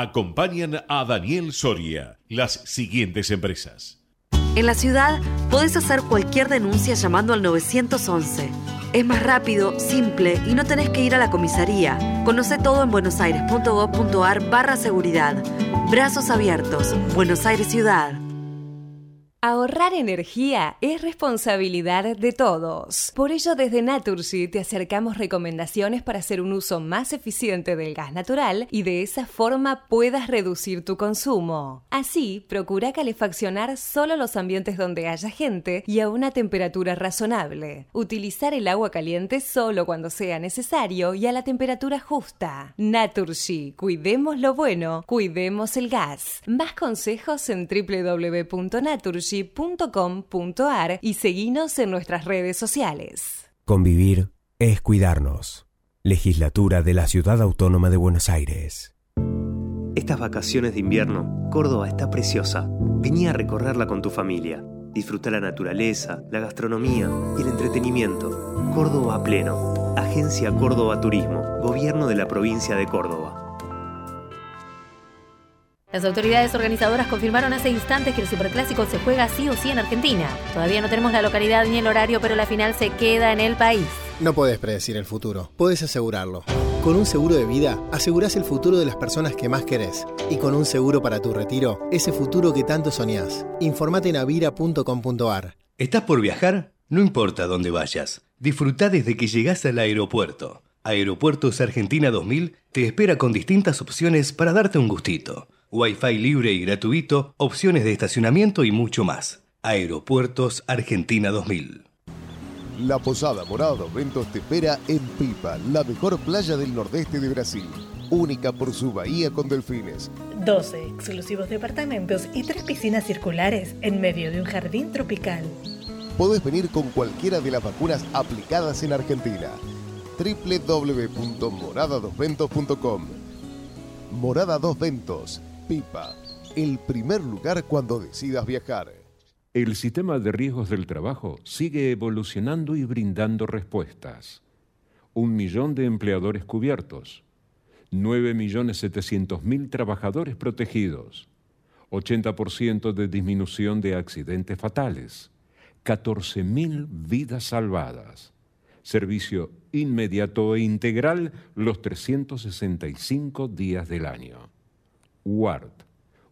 Acompañan a Daniel Soria las siguientes empresas. En la ciudad podés hacer cualquier denuncia llamando al 911. Es más rápido, simple y no tenés que ir a la comisaría. Conoce todo en buenosaires.gov.ar barra seguridad. Brazos abiertos. Buenos Aires Ciudad. Ahorrar energía es responsabilidad de todos. Por ello, desde Naturgy te acercamos recomendaciones para hacer un uso más eficiente del gas natural y de esa forma puedas reducir tu consumo. Así, procura calefaccionar solo los ambientes donde haya gente y a una temperatura razonable. Utilizar el agua caliente solo cuando sea necesario y a la temperatura justa. Naturgy, cuidemos lo bueno, cuidemos el gas. Más consejos en www.naturgy .com.ar y seguinos en nuestras redes sociales. Convivir es cuidarnos. Legislatura de la Ciudad Autónoma de Buenos Aires. Estas vacaciones de invierno, Córdoba está preciosa. Vení a recorrerla con tu familia. Disfruta la naturaleza, la gastronomía y el entretenimiento. Córdoba a pleno. Agencia Córdoba Turismo. Gobierno de la provincia de Córdoba. Las autoridades organizadoras confirmaron hace instantes que el Superclásico se juega sí o sí en Argentina. Todavía no tenemos la localidad ni el horario, pero la final se queda en el país. No puedes predecir el futuro, puedes asegurarlo. Con un seguro de vida, asegurás el futuro de las personas que más querés. Y con un seguro para tu retiro, ese futuro que tanto soñás. Informate en avira.com.ar. ¿Estás por viajar? No importa dónde vayas. Disfruta desde que llegás al aeropuerto. Aeropuertos Argentina 2000 te espera con distintas opciones para darte un gustito. Wi-Fi libre y gratuito, opciones de estacionamiento y mucho más. Aeropuertos Argentina 2000. La Posada Morada Ventos te espera en Pipa, la mejor playa del nordeste de Brasil. Única por su bahía con delfines. 12 exclusivos departamentos y tres piscinas circulares en medio de un jardín tropical. Podés venir con cualquiera de las vacunas aplicadas en Argentina. www.moradadosventos.com Morada Dos Ventos Pipa, el primer lugar cuando decidas viajar. El sistema de riesgos del trabajo sigue evolucionando y brindando respuestas. Un millón de empleadores cubiertos, 9.700.000 trabajadores protegidos, 80% de disminución de accidentes fatales, 14.000 vidas salvadas, servicio inmediato e integral los 365 días del año. WARD,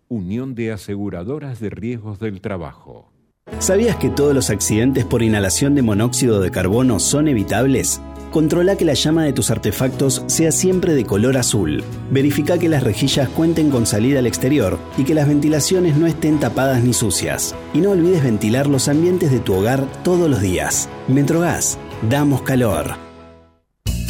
Unión de Aseguradoras de Riesgos del Trabajo. ¿Sabías que todos los accidentes por inhalación de monóxido de carbono son evitables? Controla que la llama de tus artefactos sea siempre de color azul. Verifica que las rejillas cuenten con salida al exterior y que las ventilaciones no estén tapadas ni sucias. Y no olvides ventilar los ambientes de tu hogar todos los días. Metrogas, damos calor.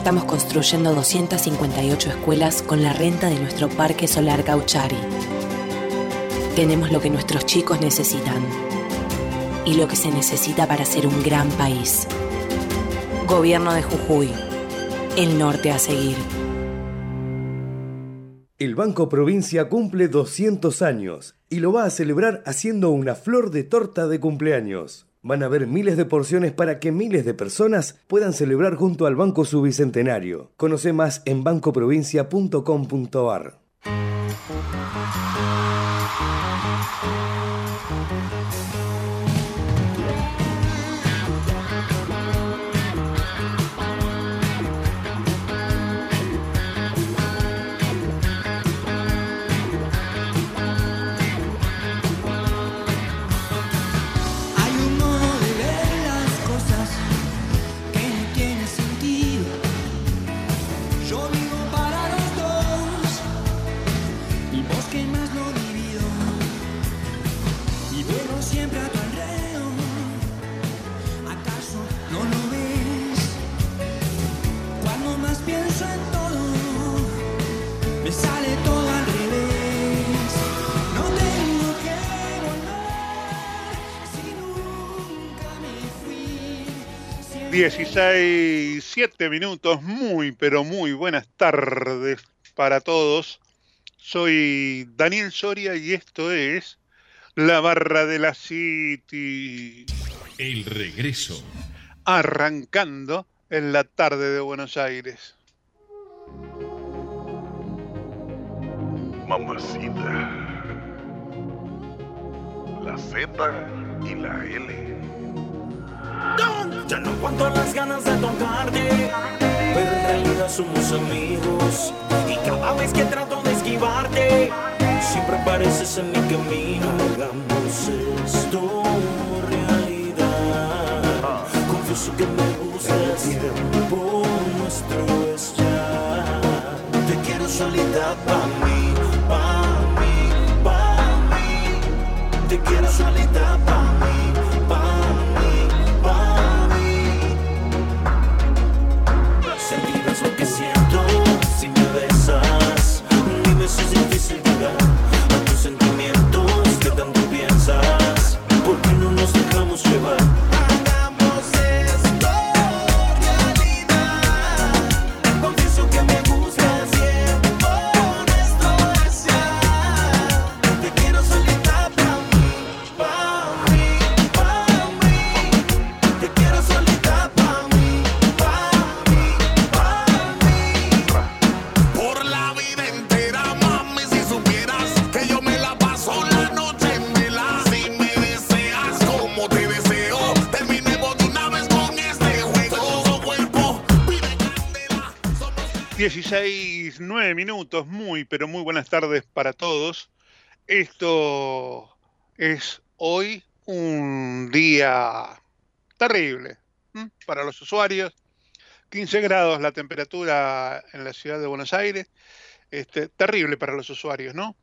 Estamos construyendo 258 escuelas con la renta de nuestro Parque Solar Gauchari. Tenemos lo que nuestros chicos necesitan y lo que se necesita para ser un gran país. Gobierno de Jujuy. El norte a seguir. El Banco Provincia cumple 200 años y lo va a celebrar haciendo una flor de torta de cumpleaños. Van a haber miles de porciones para que miles de personas puedan celebrar junto al Banco su Bicentenario. Conoce más en bancoprovincia.com.ar. 16, 7 minutos, muy, pero muy buenas tardes para todos. Soy Daniel Soria y esto es La Barra de la City. El regreso. Arrancando en la tarde de Buenos Aires. Mamacita. La Z y la L. Ya no aguanto las ganas de tocarte, pero en realidad somos amigos. Y cada vez que trato de esquivarte, siempre apareces en mi camino. Hagamos esto realidad. Confieso que me gusta el tiempo nuestro es ya. Te quiero solita pa' mí, pa' mí, pa' mí. Te quiero solita pa' mí, 16, 9 minutos, muy, pero muy buenas tardes para todos. Esto es hoy un día terrible para los usuarios. 15 grados la temperatura en la ciudad de Buenos Aires. Este, terrible para los usuarios, ¿no?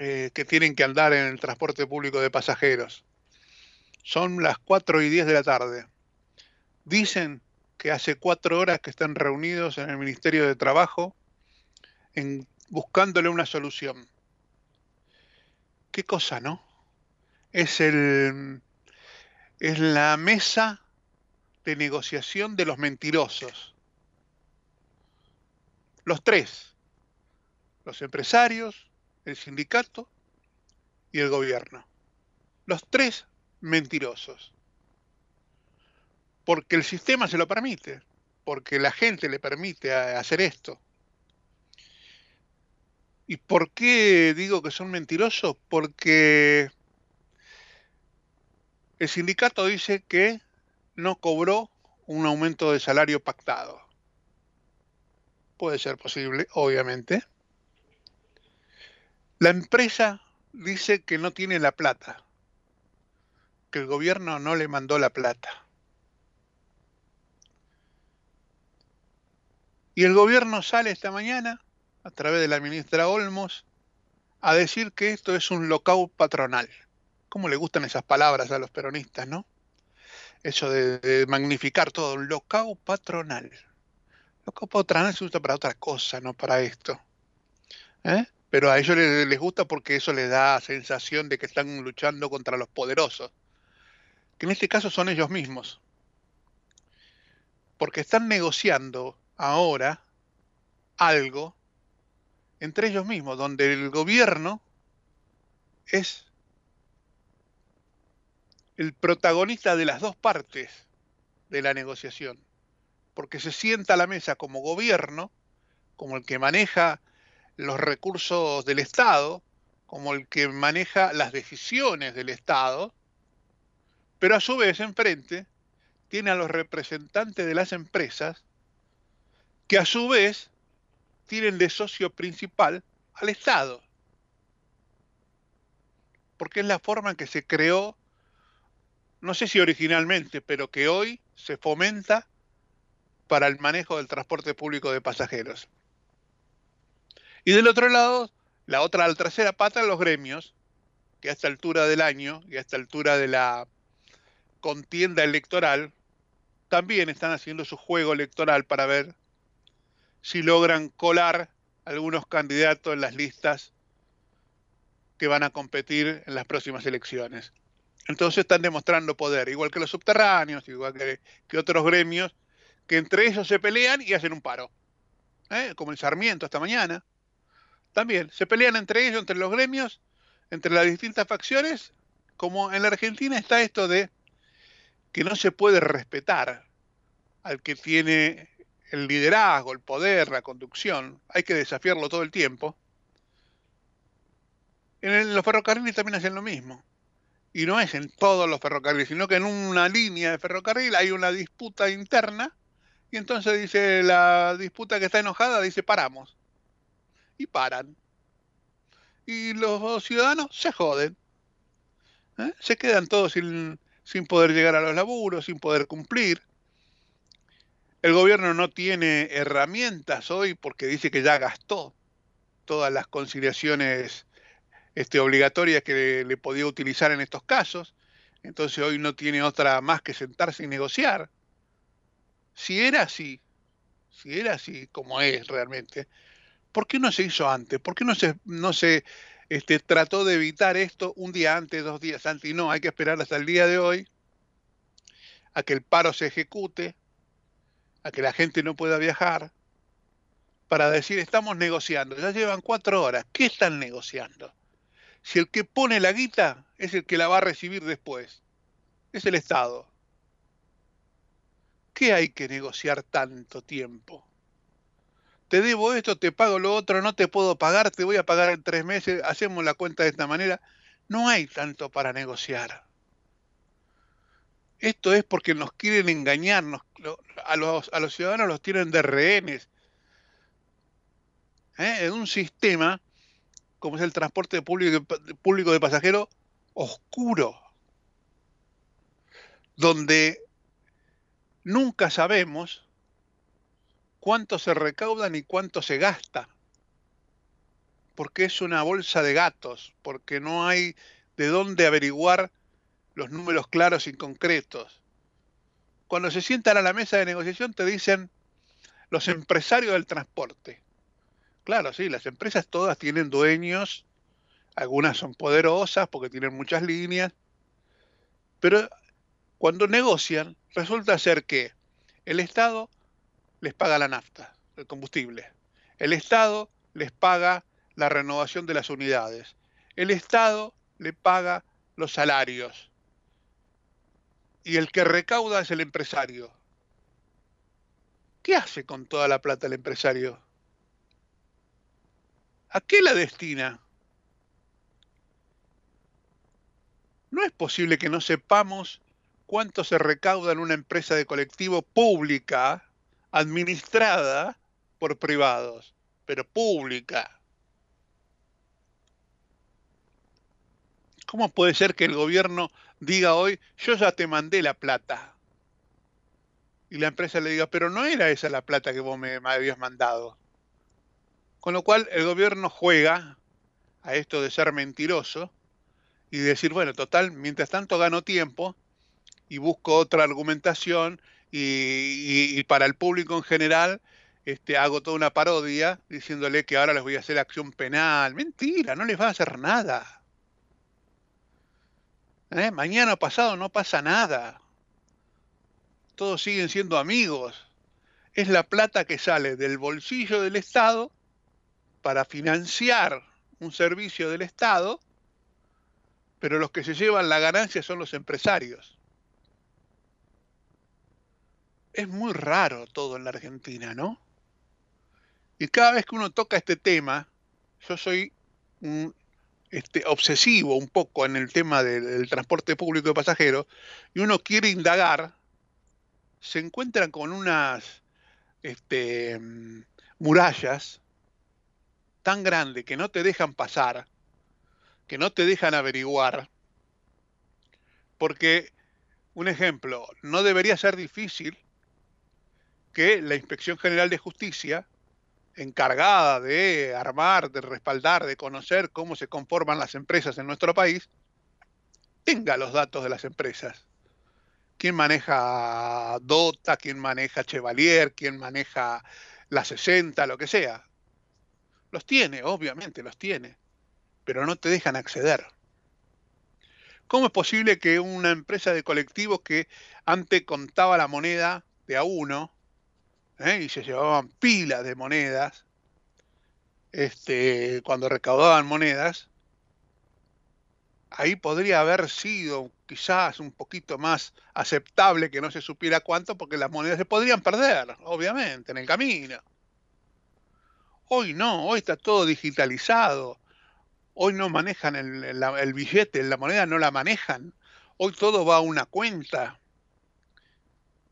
Eh, que tienen que andar en el transporte público de pasajeros. Son las 4 y 10 de la tarde. Dicen que hace cuatro horas que están reunidos en el Ministerio de Trabajo en, buscándole una solución. ¿Qué cosa, no? Es, el, es la mesa de negociación de los mentirosos. Los tres. Los empresarios, el sindicato y el gobierno. Los tres mentirosos porque el sistema se lo permite, porque la gente le permite hacer esto. ¿Y por qué digo que son mentirosos? Porque el sindicato dice que no cobró un aumento de salario pactado. Puede ser posible, obviamente. La empresa dice que no tiene la plata, que el gobierno no le mandó la plata. Y el gobierno sale esta mañana, a través de la ministra Olmos, a decir que esto es un locao patronal. ¿Cómo le gustan esas palabras a los peronistas, no? Eso de, magnificar todo, un locao patronal. Locao patronal se usa para otra cosa, no para esto. ¿Eh? Pero a ellos les, les gusta porque eso les da sensación de que están luchando contra los poderosos, que en este caso son ellos mismos. Porque están negociando ahora algo entre ellos mismos, donde el gobierno es el protagonista de las dos partes de la negociación, porque se sienta a la mesa como gobierno, como el que maneja los recursos del Estado, como el que maneja las decisiones del Estado, pero a su vez enfrente tiene a los representantes de las empresas que a su vez tienen de socio principal al Estado. Porque es la forma en que se creó, no sé si originalmente, pero que hoy se fomenta para el manejo del transporte público de pasajeros. Y del otro lado, la otra, la tercera pata, los gremios, que a esta altura del año y a esta altura de la contienda electoral, también están haciendo su juego electoral para ver si logran colar algunos candidatos en las listas que van a competir en las próximas elecciones. Entonces están demostrando poder, igual que los subterráneos, igual que, que otros gremios, que entre ellos se pelean y hacen un paro. ¿eh? Como el Sarmiento esta mañana. También se pelean entre ellos, entre los gremios, entre las distintas facciones, como en la Argentina está esto de que no se puede respetar al que tiene el liderazgo, el poder, la conducción, hay que desafiarlo todo el tiempo. En los ferrocarriles también hacen lo mismo. Y no es en todos los ferrocarriles, sino que en una línea de ferrocarril hay una disputa interna y entonces dice la disputa que está enojada, dice paramos. Y paran. Y los ciudadanos se joden. ¿eh? Se quedan todos sin, sin poder llegar a los laburos, sin poder cumplir. El gobierno no tiene herramientas hoy porque dice que ya gastó todas las conciliaciones este, obligatorias que le, podía utilizar en estos casos. Entonces hoy no tiene otra más que sentarse y negociar. Si era así, si era así como es realmente, ¿por qué no se hizo antes? ¿Por qué no se, no se este, trató de evitar esto un día antes, dos días antes? Y no, hay que esperar hasta el día de hoy a que el paro se ejecute, a que la gente no pueda viajar, para decir estamos negociando. Ya llevan cuatro horas. ¿Qué están negociando? Si el que pone la guita es el que la va a recibir después, es el Estado. ¿Qué hay que negociar tanto tiempo? Te debo esto, te pago lo otro, no te puedo pagar, te voy a pagar en tres meses, hacemos la cuenta de esta manera. No hay tanto para negociar. Esto es porque nos quieren engañar, a, los, ciudadanos los tienen de rehenes. ¿eh? En un sistema como es el transporte público, público de pasajeros oscuro, donde nunca sabemos cuánto se recauda ni cuánto se gasta, porque es una bolsa de gatos, porque no hay de dónde averiguar los números claros y concretos. Cuando se sientan a la mesa de negociación te dicen los empresarios del transporte. Claro, sí, las empresas todas tienen dueños, algunas son poderosas porque tienen muchas líneas, pero cuando negocian resulta ser que el Estado les paga la nafta, el combustible, el Estado les paga la renovación de las unidades, el Estado le paga los salarios y el que recauda es el empresario. ¿Qué hace con toda la plata el empresario? ¿A qué la destina? No es posible que no sepamos cuánto se recauda en una empresa de colectivo pública, administrada por privados, pero pública. ¿Cómo puede ser que el gobierno diga hoy, yo ya te mandé la plata? Y la empresa le diga, pero no era esa la plata que vos me, habías mandado. Con lo cual el gobierno juega a esto de ser mentiroso y decir, bueno, total, mientras tanto gano tiempo y busco otra argumentación y, y- y para el público en general este, hago toda una parodia diciéndole que ahora les voy a hacer acción penal. Mentira, no les va a hacer nada. ¿Eh? Mañana pasado no pasa nada. Todos siguen siendo amigos. Es la plata que sale del bolsillo del Estado para financiar un servicio del Estado, pero los que se llevan la ganancia son los empresarios. Es muy raro todo en la Argentina, ¿no? Y cada vez que uno toca este tema, yo soy un este, obsesivo un poco en el tema del, transporte público de pasajeros, y uno quiere indagar, se encuentran con unas este, mm, murallas tan grandes que no te dejan pasar, que no te dejan averiguar, porque, un ejemplo, no debería ser difícil que la Inspección General de Justicia, encargada de armar, de respaldar, de conocer cómo se conforman las empresas en nuestro país, tenga los datos de las empresas. ¿Quién maneja Dota? ¿Quién maneja Chevalier? ¿Quién maneja la 60? Lo que sea. Los tiene, obviamente los tiene, pero no te dejan acceder. ¿Cómo es posible que una empresa de colectivos que antes contaba la moneda de a uno ¿eh? y se llevaban pilas de monedas, este, cuando recaudaban monedas, ahí podría haber sido quizás un poquito más aceptable que no se supiera cuánto, porque las monedas se podrían perder, obviamente, en el camino. Hoy no, hoy está todo digitalizado. Hoy no manejan el, billete, la moneda no la manejan. Hoy todo va a una cuenta.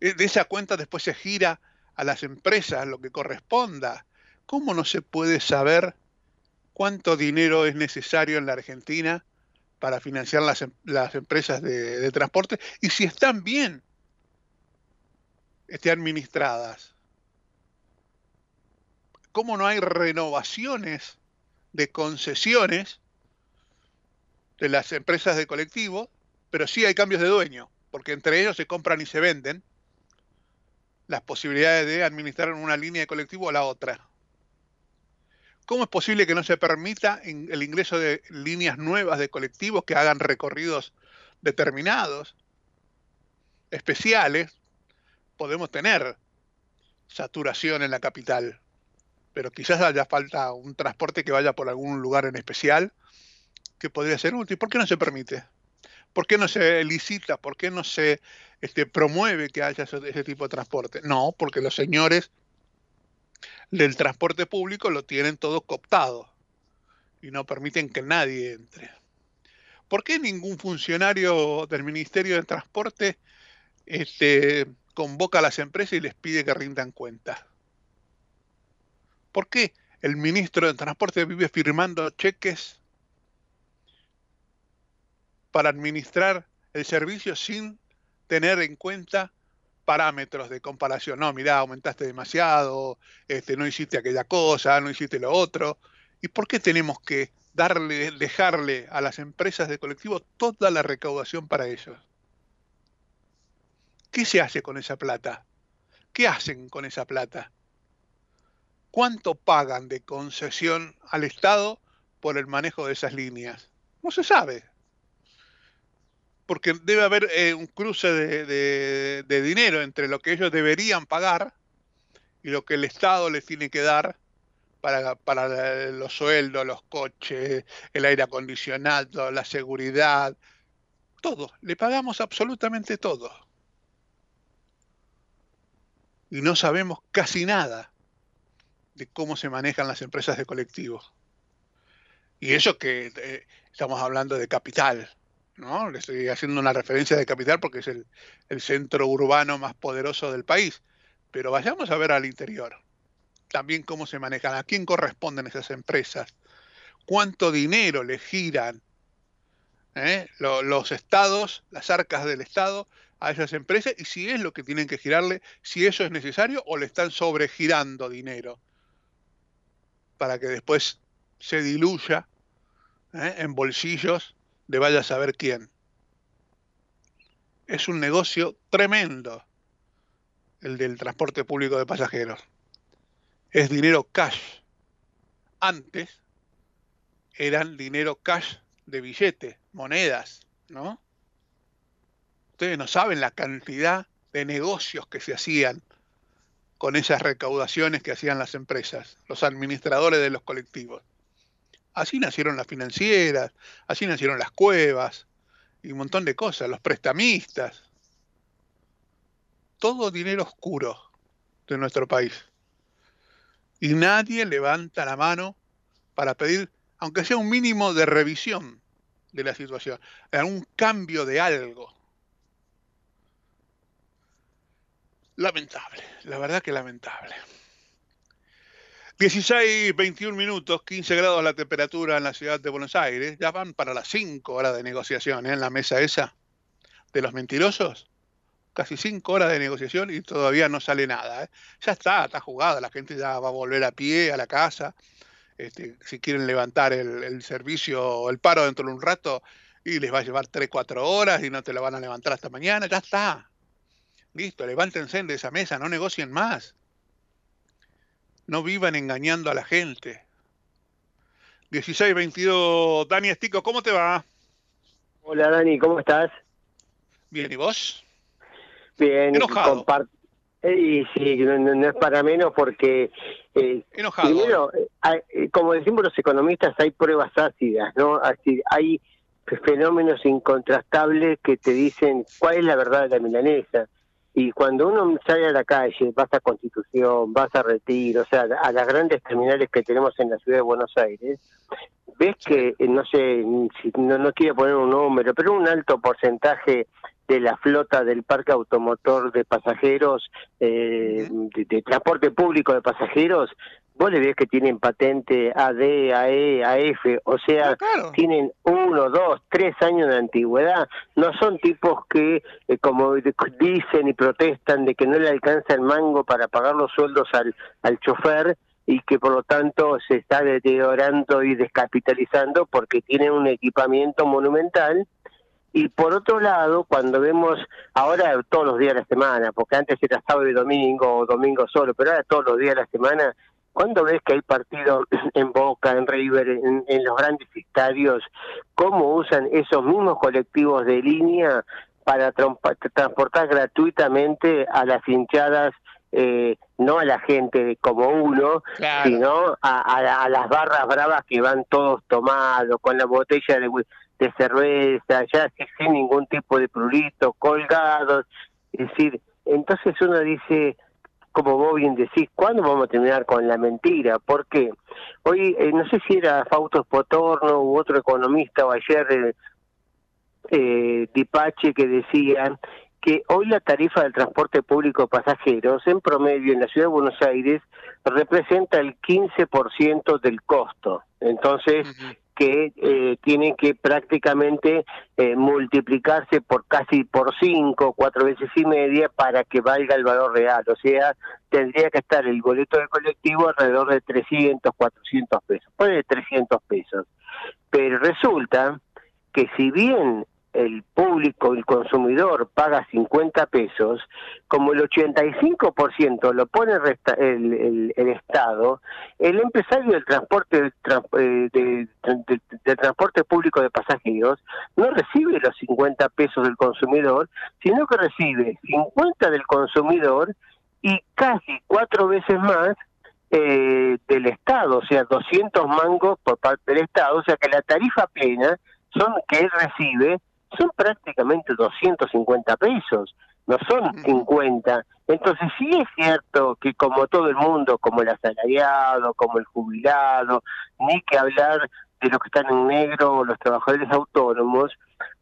Eh, De esa cuenta después se gira a las empresas lo que corresponda. ¿Cómo no se puede saber cuánto dinero es necesario en la Argentina para financiar las, em- las empresas de, de transporte y si están bien este, administradas? ¿Cómo no hay renovaciones de concesiones de las empresas de colectivo, pero sí hay cambios de dueño, porque entre ellos se compran y se venden las posibilidades de administrar una línea de colectivo a la otra. ¿Cómo es posible que no se permita el ingreso de líneas nuevas de colectivos que hagan recorridos determinados, especiales? Podemos tener saturación en la capital, pero quizás haya falta un transporte que vaya por algún lugar en especial que podría ser útil. ¿Por qué no se permite? ¿Por qué no se licita? ¿Por qué no se este, promueve que haya ese, tipo de transporte? No, porque los señores del transporte público lo tienen todo cooptado y no permiten que nadie entre. ¿Por qué ningún funcionario del Ministerio de Transporte este, convoca a las empresas y les pide que rindan cuentas? ¿Por qué el ministro de Transporte vive firmando cheques para administrar el servicio sin tener en cuenta parámetros de comparación? No, mirá, aumentaste demasiado, este, no hiciste aquella cosa, no hiciste lo otro. ¿Y por qué tenemos que dejarle a las empresas de colectivo toda la recaudación para ellos? ¿Qué se hace con esa plata? ¿Qué hacen con esa plata? ¿Cuánto pagan de concesión al Estado por el manejo de esas líneas? No se sabe. Porque debe haber eh, un cruce de, dinero entre lo que ellos deberían pagar y lo que el Estado les tiene que dar para, para los sueldos, los coches, el aire acondicionado, la seguridad, todo. Le pagamos absolutamente todo. Y no sabemos casi nada de cómo se manejan las empresas de colectivos. Y eso que eh, estamos hablando de capital, ¿no? Le estoy haciendo una referencia de capital porque es el, el centro urbano más poderoso del país. Pero vayamos a ver al interior. También cómo se manejan, a quién corresponden esas empresas, cuánto dinero le giran ¿eh? Lo- los estados, las arcas del Estado a esas empresas y si es lo que tienen que girarle, si eso es necesario o le están sobregirando dinero para que después se diluya ¿eh? en bolsillos de vaya a saber quién. Es un negocio tremendo el del transporte público de pasajeros. Es dinero cash. Antes eran dinero cash de billete, monedas, ¿no? Ustedes no saben la cantidad de negocios que se hacían con esas recaudaciones que hacían las empresas, los administradores de los colectivos. Así nacieron las financieras, así nacieron las cuevas y un montón de cosas, los prestamistas. Todo dinero oscuro de nuestro país. Y nadie levanta la mano para pedir, aunque sea un mínimo de revisión de la situación, un cambio de algo. Lamentable, la verdad que lamentable. 16, 21 minutos, 15 grados la temperatura en la ciudad de Buenos Aires. Ya van para las 5 horas de negociación ¿eh? en la mesa esa de los mentirosos. Casi 5 horas de negociación y todavía no sale nada. ¿eh? Ya está, está jugada. La gente ya va a volver a pie a la casa. Este, si quieren levantar el, servicio el paro dentro de un rato y les va a llevar 3, 4 horas y no te lo van a levantar hasta mañana. Ya está. Listo, levántense de esa mesa, no negocien más. No vivan engañando a la gente. 1622. Dani Estico, ¿cómo te va? Hola Dani, ¿cómo estás? Bien, ¿y vos? Bien, Enojado. y sí, no, es para menos porque eh, Enojado. primero, eh, hay- eh, como decimos los economistas, hay pruebas ácidas, ¿no? Así, hay fenómenos incontrastables que te dicen cuál es la verdad de la milanesa. Y cuando uno sale a la calle, vas a Constitución, vas a Retiro, o sea, a las grandes terminales que tenemos en la ciudad de Buenos Aires, ves que, eh, no sé, no, no quiero poner un número, pero un alto porcentaje de la flota del parque automotor de pasajeros, eh, de, de transporte público de pasajeros, vos le ves que tienen patente AD, AE, AF, o sea, tienen uno, dos, tres años de antigüedad. No son tipos que, eh, como dicen y protestan de que no le alcanza el mango para pagar los sueldos al, al chofer y que por lo tanto se está deteriorando y descapitalizando porque tienen un equipamiento monumental. Y por otro lado, cuando vemos ahora todos los días de la semana, porque antes era sábado y domingo o domingo solo, pero ahora todos los días de la semana, cuando ves que hay partidos en Boca, en River, en, en los grandes estadios, cómo usan esos mismos colectivos de línea para transportar gratuitamente a las hinchadas, eh, no a la gente como uno, Claro. sino a, a- a las barras bravas que van todos tomados, con la botella de, cerveza, ya sin- sin ningún tipo de prurito, colgados. Es decir, entonces uno dice, como vos bien decís, ¿cuándo vamos a terminar con la mentira? Porque hoy, eh, no sé si era Fausto Potorno u otro economista o ayer eh, eh, Dipache que decían que hoy la tarifa del transporte público de pasajeros en promedio en la ciudad de Buenos Aires representa el 15% del costo. Entonces, que eh, tienen que prácticamente eh, multiplicarse por casi por cinco, cuatro veces y media para que valga el valor real. O sea, tendría que estar el boleto del colectivo alrededor de 300, 400 pesos. Puede 300 pesos. Pero resulta que si bien el público, el consumidor paga 50 pesos, como el 85% lo pone el, el, Estado, el empresario del transporte tra- eh, de transporte público de pasajeros no recibe los 50 pesos del consumidor, sino que recibe 50 del consumidor y casi cuatro veces más eh, del Estado, o sea, 200 mangos por parte del Estado, o sea que la tarifa plena son que él recibe son prácticamente 250 pesos, no son 50. Entonces sí es cierto que como todo el mundo, como el asalariado, como el jubilado, ni que hablar de los que están en negro o los trabajadores autónomos,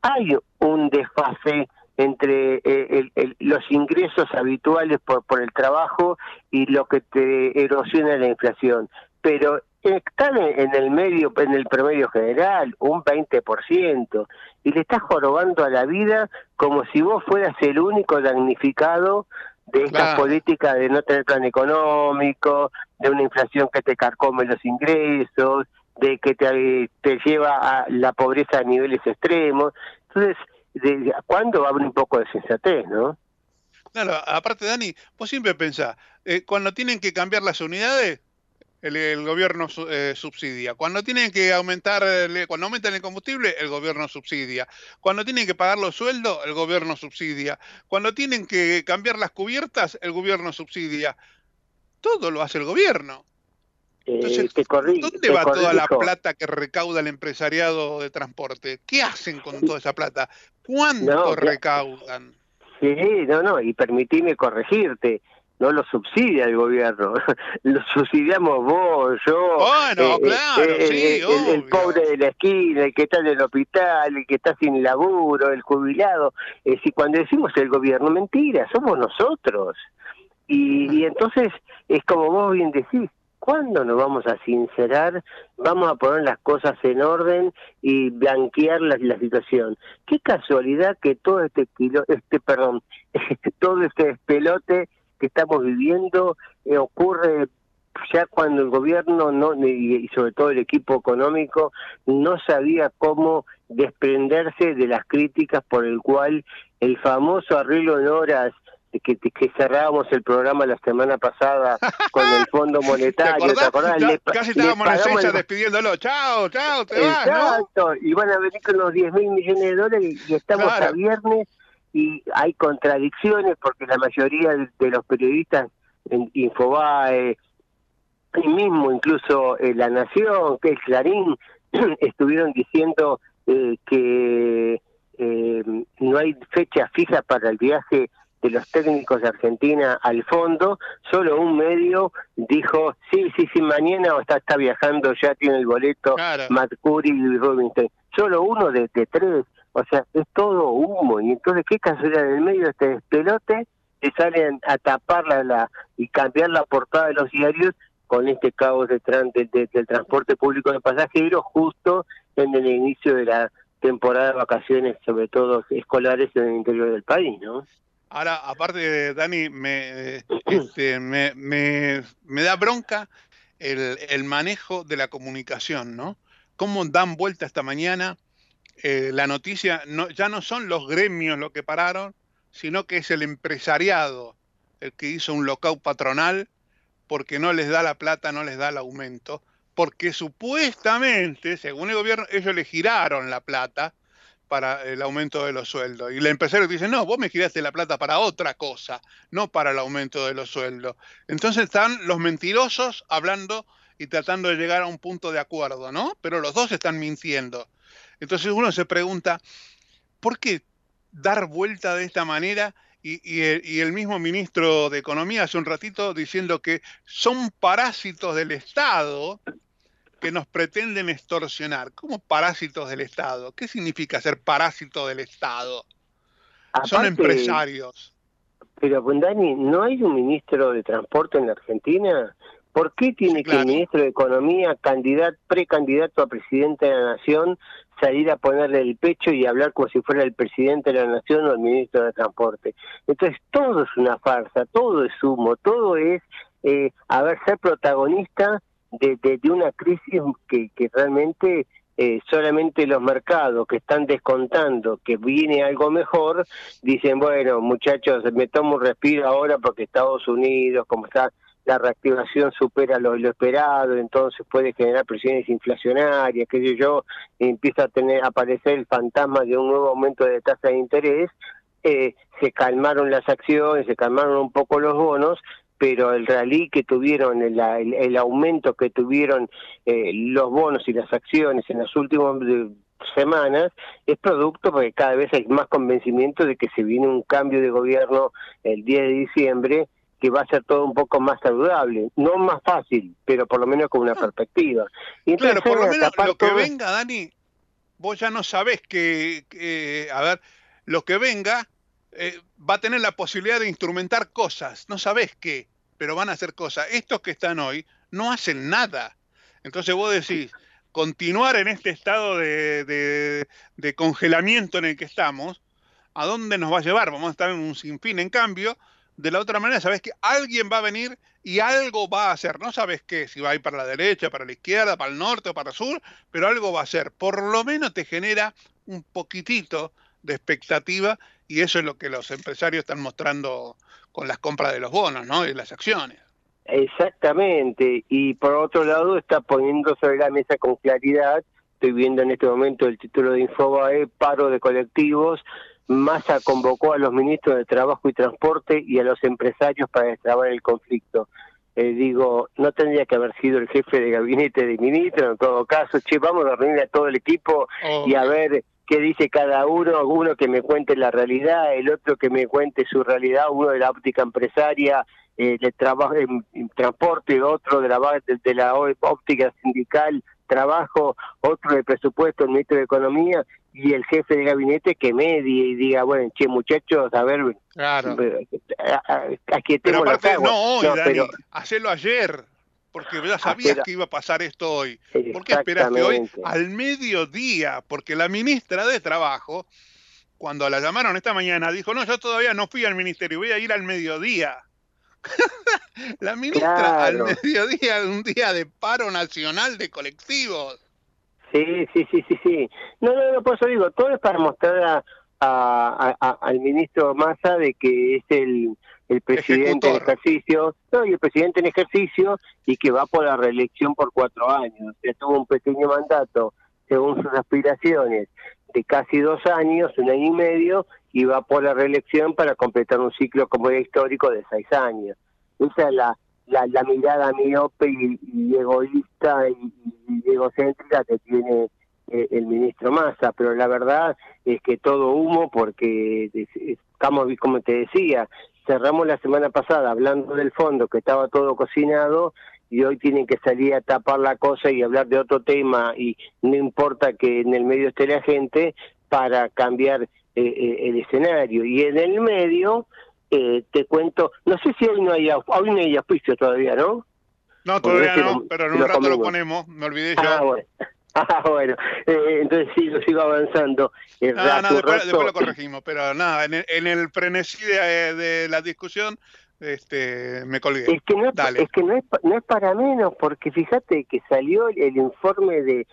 hay un desfase entre eh, el- el- los ingresos habituales por, por el trabajo y lo que te erosiona la inflación. Pero están en el medio, en el promedio general, un 20%, y le estás jorobando a la vida como si vos fueras el único damnificado de esta Claro. política de no tener plan económico, de una inflación que te carcome los ingresos, de que te, te lleva a la pobreza a niveles extremos. Entonces, de- ¿cuándo va a haber un poco de sensatez, no? Claro, aparte, Dani, vos siempre pensás, eh, cuando tienen que cambiar las unidades, el, el gobierno eh, subsidia. Cuando tienen que aumentar, el- cuando aumentan el combustible, el gobierno subsidia. Cuando tienen que pagar los sueldos, el gobierno subsidia. Cuando tienen que cambiar las cubiertas, el gobierno subsidia. Todo lo hace el gobierno. Eh, corrí- ¿Dónde va toda la plata que recauda el empresariado de transporte? ¿Qué hacen con toda esa plata? ¿Cuánto No, recaudan? Sí, no, no, y permitime corregirte, no lo subsidia el gobierno, lo subsidiamos vos, yo, Bueno, claro, sí, el, el pobre de la esquina, el que está en el hospital, el que está sin laburo, el jubilado. Es decir, cuando decimos el gobierno, mentira, somos nosotros. Y, y entonces es como vos bien decís, ¿cuándo nos vamos a sincerar? Vamos a poner las cosas en orden y blanquear la, la situación. Qué casualidad que todo este kilo, este perdón, todo este despelote que estamos viviendo eh, ocurre ya cuando el gobierno no y, sobre todo el equipo económico no sabía cómo desprenderse de las críticas por el cual el famoso arreglo en horas que, que cerrábamos el programa la semana pasada con el Fondo Monetario, ¿te acordás? Ya Le pa- casi le estábamos en el- despidiéndolo. Chao, chao, te vas, ¿no? Exacto, y van a venir con los 10 mil millones de dólares y estamos Claro. a viernes y hay contradicciones porque la mayoría de, los periodistas en Infobae y mismo incluso eh, La Nación, que es Clarín, estuvieron diciendo eh, que eh, no hay fecha fija para el viaje de los técnicos de Argentina al fondo, solo un medio dijo, sí, sí, sí, mañana está, está viajando, ya tiene el boleto Matt Curry y Rubinstein. Solo uno de, de tres, o sea, es todo humo. Y entonces, ¿qué casualidad en el medio de este despelote? que salen a tapar la, la y cambiar la portada de los diarios con este caos de tran- de- de- del transporte público de pasajeros justo en el inicio de la temporada de vacaciones, sobre todo escolares en el interior del país, ¿no? Ahora, aparte, Dani, me, este, me, me, me da bronca el, el manejo de la comunicación, ¿no? Cómo dan vuelta esta mañana eh, la noticia, no, ya no son los gremios los que pararon, sino que es el empresariado el que hizo un lockout patronal porque no les da la plata, no les da el aumento, porque supuestamente, según el gobierno, ellos le giraron la plata para el aumento de los sueldos. Y el empresario dice, no, vos me giraste la plata para otra cosa, no para el aumento de los sueldos. Entonces están los mentirosos hablando y tratando de llegar a un punto de acuerdo, ¿no? Pero los dos están mintiendo. Entonces uno se pregunta, ¿por qué dar vuelta de esta manera? Y, y el, y el mismo ministro de Economía hace un ratito diciendo que son parásitos del Estado que nos pretenden extorsionar. ¿Cómo parásitos del Estado? ¿Qué significa ser parásito del Estado? Son empresarios. Pero, pues, Dani, ¿no hay un ministro de Transporte en la Argentina? ¿Por qué tiene que el ministro de Economía, candidato, precandidato a presidente de la Nación, salir a ponerle el pecho y hablar como si fuera el presidente de la Nación o el ministro de Transporte? Entonces, todo es una farsa, todo es humo, todo es, eh, a ver, ser protagonista de, de, de una crisis que, que realmente eh, solamente los mercados que están descontando que viene algo mejor, dicen, bueno, muchachos, me tomo un respiro ahora porque Estados Unidos, como está la reactivación supera lo, esperado, entonces puede generar presiones inflacionarias, que yo, empieza a tener a aparecer el fantasma de un nuevo aumento de tasa de interés, eh, se calmaron las acciones, se calmaron un poco los bonos, pero el rally que tuvieron, el, el- el aumento que tuvieron eh, los bonos y las acciones en las últimas eh, semanas es producto porque cada vez hay más convencimiento de que se viene un cambio de gobierno el 10 de diciembre que va a ser todo un poco más saludable, no más fácil, pero por lo menos con una perspectiva. Y Claro, por lo menos lo que venga, Dani, vos ya no sabés que, a ver, lo que venga eh, va a tener la posibilidad de instrumentar cosas, no sabés qué, pero van a hacer cosas. Estos que están hoy no hacen nada. Entonces vos decís, continuar en este estado de, de- de congelamiento en el que estamos, ¿a dónde nos va a llevar? Vamos a estar en un sinfín. En cambio, de la otra manera, sabes que alguien va a venir y algo va a hacer. No sabes qué, si va a ir para la derecha, para la izquierda, para el norte o para el sur, pero algo va a hacer. Por lo menos te genera un poquitito de expectativa y eso es lo que los empresarios están mostrando con las compras de los bonos, ¿no? Y las acciones. Exactamente, y por otro lado está poniendo sobre la mesa con claridad, estoy viendo en este momento el título de Infobae, paro de colectivos, Massa convocó a los ministros de Trabajo y Transporte y a los empresarios para destrabar el conflicto. Eh, digo, no tendría que haber sido el jefe de gabinete de ministro, en todo caso, che, vamos a reunir a todo el equipo y a ver qué dice cada uno, uno que me cuente la realidad, el otro que me cuente su realidad, uno de la óptica empresaria, eh, de trabajo en, en transporte, otro de la de, de la óptica sindical, trabajo, otro de presupuesto, el ministro de Economía y el jefe de gabinete que medie y diga, bueno, che, muchachos, a ver, Claro. a- a- Pero aquietemos las aparte, aguas. no hoy, No, Dani, pero- hacelo ayer, porque ya sabías Hacelo- que iba a pasar esto hoy. ¿Por qué esperaste hoy al mediodía? Porque la ministra de Trabajo, cuando la llamaron esta mañana, dijo, no, yo todavía no fui al ministerio, voy a ir al mediodía. La ministra al mediodía, un día de paro nacional de colectivos. Sí, sí, sí, sí, sí. No, no, no, por eso digo, todo es para mostrar a- a- al ministro Massa de que es el, el presidente en ejercicio, no, y el presidente en ejercicio y que va por la reelección por cuatro años. Sea, tuvo un pequeño mandato, según sus aspiraciones, de casi dos años, un año y medio, y va por la reelección para completar un ciclo como era histórico de seis años. Esa es la, la, la mirada miope y, egoísta y, egocéntrica que tiene eh, el ministro Massa, pero la verdad es que todo humo porque estamos, como te decía, cerramos la semana pasada hablando del fondo que estaba todo cocinado y hoy tienen que salir a tapar la cosa y hablar de otro tema y no importa que en el medio esté la gente para cambiar eh, eh, el escenario y en el medio eh, te cuento, no sé si hoy no hay, hoy no hay auspicio todavía, ¿no? No, todavía ese no, lo- pero en lo un rato lo ponemos, me olvidé yo. Ah, bueno. Ah, bueno. Eh, entonces sigo, sigo avanzando. Eh, No, no, rato, después, rato. después lo corregimos, pero nada, en el, en el frenesí de, de la discusión, este, me colgué. Es que no es, Dale. es que no es, no es para menos, porque fíjate que salió el informe de,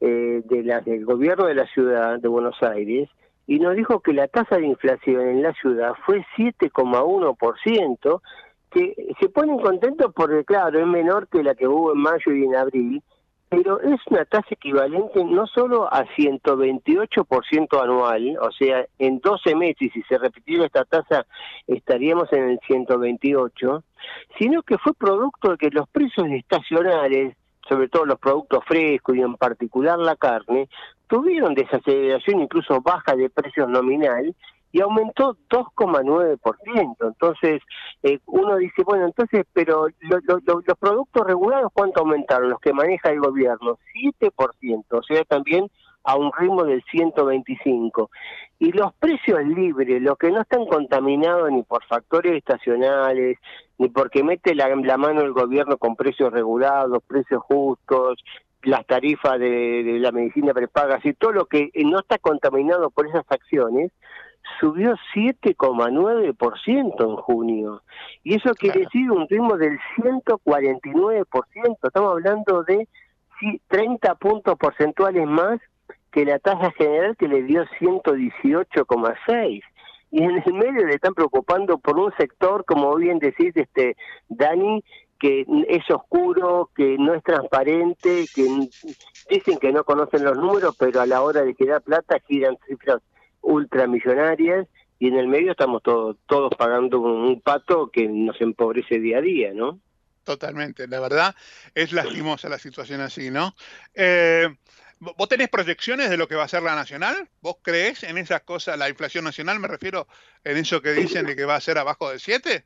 eh, de la- del gobierno de la ciudad de Buenos Aires y nos dijo que la tasa de inflación en la ciudad fue 7,1%, que se ponen contentos porque, claro, es menor que la que hubo en mayo y en abril, pero es una tasa equivalente no solo a 128% anual, o sea, en 12 meses, si se repitiera esta tasa, estaríamos en el 128, sino que fue producto de que los precios estacionales, sobre todo los productos frescos y en particular la carne, tuvieron desaceleración, incluso baja de precios nominal, y aumentó 2,9%. Entonces, eh, uno dice, bueno, entonces, pero lo- lo- lo- los productos regulados, ¿cuánto aumentaron? Los que maneja el gobierno, 7%, o sea, también a un ritmo del 125. Y los precios libres, los que no están contaminados ni por factores estacionales, ni porque mete la, mano el gobierno con precios regulados, precios justos, las tarifas de, de la medicina prepaga, y todo lo que no está contaminado por esas acciones, subió 7,9% en junio. Y eso quiere decir un ritmo del 149%. Estamos hablando de sí, 30 puntos porcentuales más que la tasa general que le dio 118,6. Y en el medio le están preocupando por un sector, como bien decís, este Dani, que es oscuro, que no es transparente, que dicen que no conocen los números, pero a la hora de girar plata giran cifras ultramillonarias y en el medio estamos todos todos pagando un, un pato que nos empobrece día a día, ¿no? Totalmente, la verdad es lastimosa la situación así, ¿no? Eh, ¿vo- ¿Vos tenés proyecciones de lo que va a ser la nacional? ¿Vos creés en esas cosas, la inflación nacional, me refiero en eso que dicen de que va a ser abajo del 7?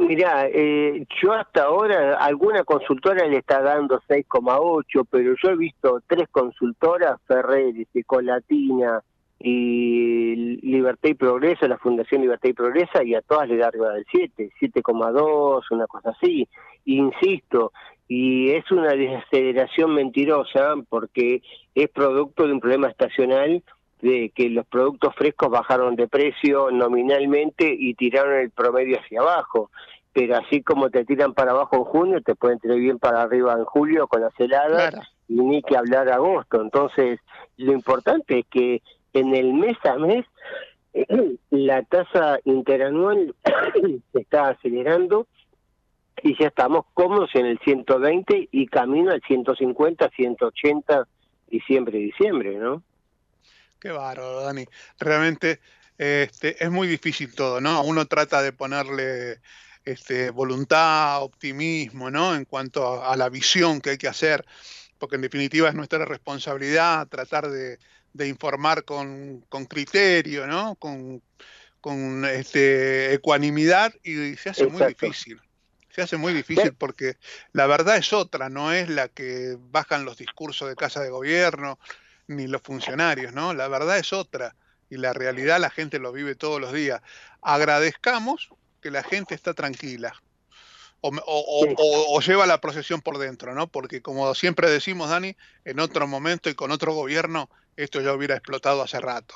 Mirá, eh, yo hasta ahora alguna consultora le está dando 6,8, pero yo he visto tres consultoras, Ferreris, Ecolatina y Libertad y Progreso, la Fundación Libertad y Progresa, y a todas le da arriba del 7, 7,2, una cosa así. Insisto, y es una desaceleración mentirosa porque es producto de un problema estacional de que los productos frescos bajaron de precio nominalmente y tiraron el promedio hacia abajo. Pero así como te tiran para abajo en junio, te pueden tirar bien para arriba en julio con las heladas y ni que hablar agosto. Entonces, lo importante es que en el mes a mes la tasa interanual está acelerando y ya estamos cómodos en el 120 y camino al 150, 180 diciembre, diciembre, ¿no? Qué bárbaro, Dani. Realmente este, es muy difícil todo, ¿no? Uno trata de ponerle este, voluntad, optimismo, ¿no? En cuanto a la visión que hay que hacer, porque en definitiva es nuestra responsabilidad tratar de, de informar con, con criterio, ¿no? Con, con este, ecuanimidad y se hace muy difícil. Se hace muy difícil porque la verdad es otra, no es la que bajan los discursos de casa de gobierno ni los funcionarios, ¿no? La verdad es otra y la realidad la gente lo vive todos los días. Agradezcamos que la gente está tranquila o, o- lleva la procesión por dentro, ¿no? Porque como siempre decimos, Dani, en otro momento y con otro gobierno esto ya hubiera explotado hace rato.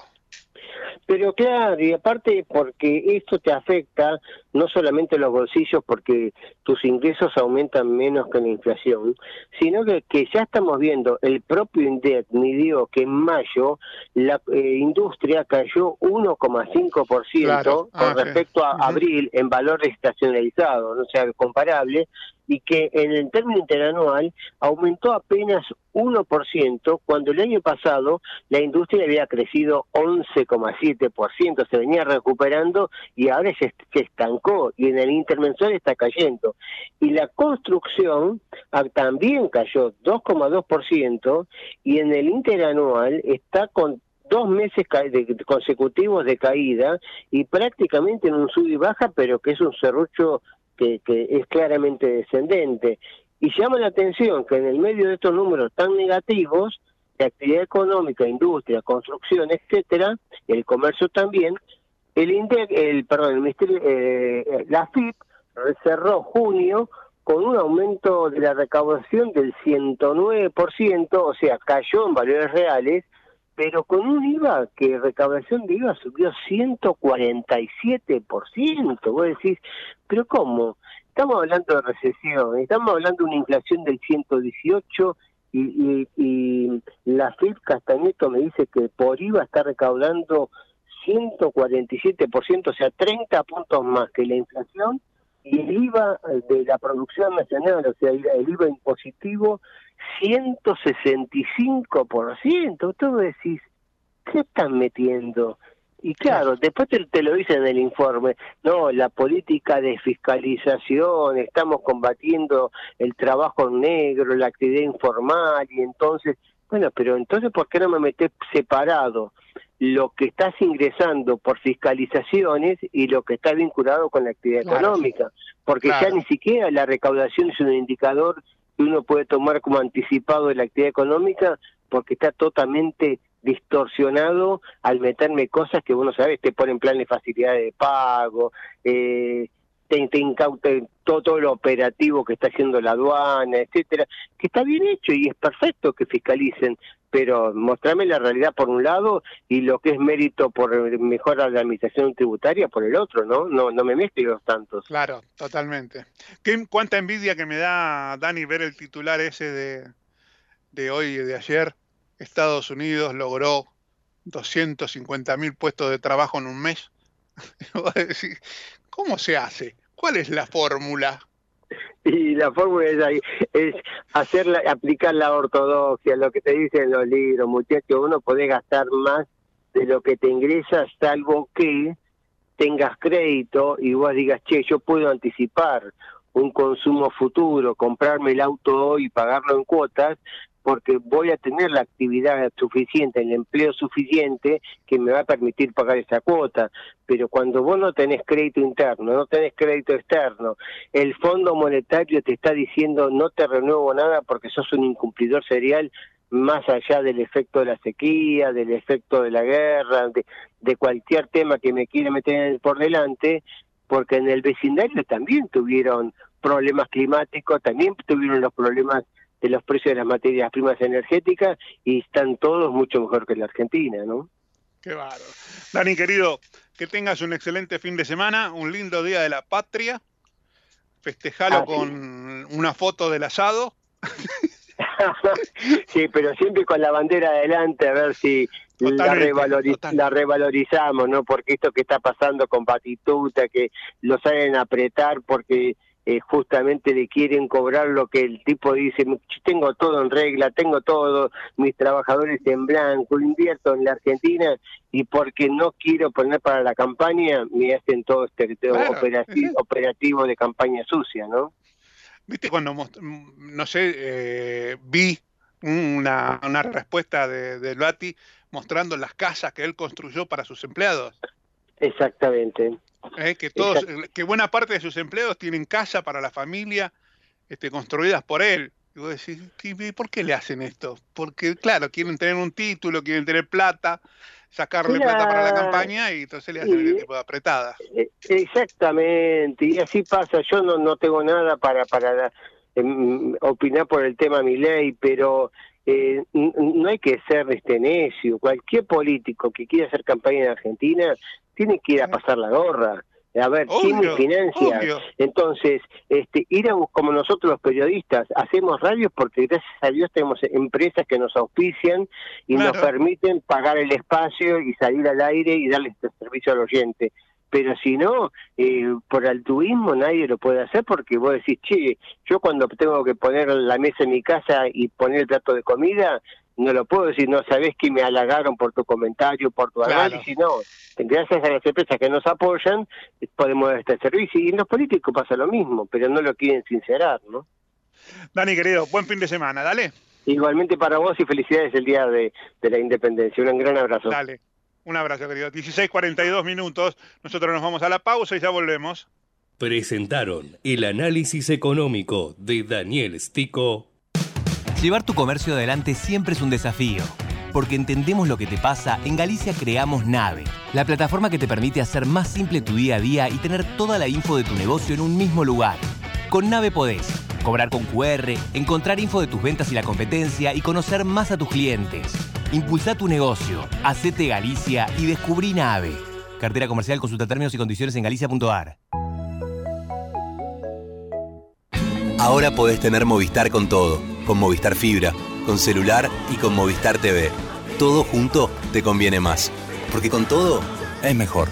Pero claro, y aparte porque esto te afecta no solamente los bolsillos porque tus ingresos aumentan menos que la inflación, sino que, que ya estamos viendo, el propio INDEC midió que en mayo la eh, industria cayó 1,5% Claro. con Ah, sí. respecto a abril en valores estacionalizados, o sea, comparable, y que en el término interanual aumentó apenas 1%, cuando el año pasado la industria había crecido 11,7%, se venía recuperando y ahora se, est- se estancó y en el intermensual está cayendo. Y la construcción ah, también cayó 2,2% y en el interanual está con dos meses consecutivos de caída y prácticamente en un sub y baja, pero que es un serrucho que, que es claramente descendente. Y llama la atención que en el medio de estos números tan negativos, de actividad económica, industria, construcción, etcétera, el comercio también, el INDEC, el perdón, el Ministerio, eh, la FIP cerró junio con un aumento de la recaudación del 109%, o sea, cayó en valores reales, pero con un IVA que recaudación de IVA subió 147%. Vos decís, pero ¿cómo? Estamos hablando de recesión, estamos hablando de una inflación del 118 y, y, y la FIP Castañeto me dice que por IVA está recaudando 147%, o sea, 30 puntos más que la inflación, y el IVA de la producción nacional, o sea, el IVA impositivo, 165%. Tú decís, ¿qué están metiendo? Y claro, después te, te lo dicen en el informe, no, la política de fiscalización, estamos combatiendo el trabajo negro, la actividad informal, y entonces, bueno, pero entonces, ¿por qué no me metes separado lo que estás ingresando por fiscalizaciones y lo que está vinculado con la actividad Claro. económica? Porque Claro. ya ni siquiera la recaudación es un indicador que uno puede tomar como anticipado de la actividad económica porque está totalmente distorsionado al meterme cosas que vos no sabés, te ponen planes de facilidades de pago, eh, te, te incauten todo, lo operativo que está haciendo la aduana, etcétera, que está bien hecho y es perfecto que fiscalicen, pero mostrame la realidad por un lado y lo que es mérito por mejora de la administración tributaria por el otro, ¿no? No, no me mezcles los tantos. Claro, totalmente. ¿Qué, cuánta envidia que me da, Dani, ver el titular ese de, de hoy y de ayer. Estados Unidos logró 250 mil puestos de trabajo en un mes. ¿Cómo se hace? ¿Cuál es la fórmula? Y la fórmula es ahí, es hacerla, aplicar la ortodoxia, lo que te dicen los libros, muchachos, uno puede gastar más de lo que te ingresas, salvo que tengas crédito y vos digas, che, yo puedo anticipar un consumo futuro, comprarme el auto hoy y pagarlo en cuotas, porque voy a tener la actividad suficiente, el empleo suficiente que me va a permitir pagar esa cuota. Pero cuando vos no tenés crédito interno, no tenés crédito externo, el Fondo Monetario te está diciendo no te renuevo nada porque sos un incumplidor serial, más allá del efecto de la sequía, del efecto de la guerra, de, cualquier tema que me quiera meter por delante, porque en el vecindario también tuvieron problemas climáticos, también tuvieron los problemas de los precios de las materias primas energéticas y están todos mucho mejor que la Argentina, ¿no? Qué bárbaro. Dani, querido, que tengas un excelente fin de semana, un lindo día de la patria. Festejalo Ah, sí. con una foto del asado. sí, pero siempre con la bandera adelante a ver si la, Totalmente, revalori- la revalorizamos, ¿no? Porque esto que está pasando con Batituta, que lo salen a apretar porque eh, justamente le quieren cobrar lo que el tipo dice, "Yo tengo todo en regla, tengo todo, mis trabajadores en blanco, invierto en la Argentina y porque no quiero poner para la campaña, me hacen todo este Claro, operati- operativo de campaña sucia, ¿no? Viste cuando, no sé, eh, vi una, una respuesta de, del Bati mostrando las casas que él construyó para sus empleados. Exactamente. ¿Eh? que todos, que buena parte de sus empleados tienen casa para la familia, este, construidas por él. Y vos decís, ¿qué- ¿por qué le hacen esto? Porque, claro, quieren tener un título, quieren tener plata, sacarle Mira, plata para la campaña y entonces le hacen sí. ese tipo de apretadas. Eh, Exactamente, y así pasa. Yo no, no tengo nada para para em, opinar por el tema mi ley, pero eh, no hay que ser este necio. Cualquier político que quiera hacer campaña en Argentina tiene que ir a pasar la gorra. A ver, ¿quién me financia? obvio. Entonces, este, ir a, como nosotros los periodistas hacemos radios porque gracias a Dios tenemos empresas que nos auspician y nos permiten pagar el espacio y salir al aire y darle este servicio al oyente. Pero si no, eh, por altruismo nadie lo puede hacer porque vos decís, che, yo cuando tengo que poner la mesa en mi casa y poner el plato de comida, no lo puedo decir, no sabés que me halagaron por tu comentario, por tu Claro. análisis, no. Gracias a las empresas que nos apoyan, podemos dar este servicio. Y en los políticos pasa lo mismo, pero no lo quieren sincerar, ¿no? Dani, querido, buen fin de semana, dale. Igualmente para vos y felicidades el día de, de la independencia. Un gran abrazo. Dale. Un abrazo, querido. 16.42 minutos. Nosotros nos vamos a la pausa y ya volvemos. Presentaron el análisis económico de Daniel Stico. Llevar tu comercio adelante siempre es un desafío. Porque entendemos lo que te pasa, en Galicia creamos Nave, la plataforma que te permite hacer más simple tu día a día y tener toda la info de tu negocio en un mismo lugar. Con Nave podés cobrar con QR, encontrar info de tus ventas y la competencia y conocer más a tus clientes. Impulsa tu negocio, hacete Galicia y descubrí Nave. Cartera comercial, consulta términos y condiciones en galicia.ar. Ahora podés tener Movistar con todo, con Movistar Fibra, con celular y con Movistar TV. Todo junto te conviene más, porque con todo es mejor.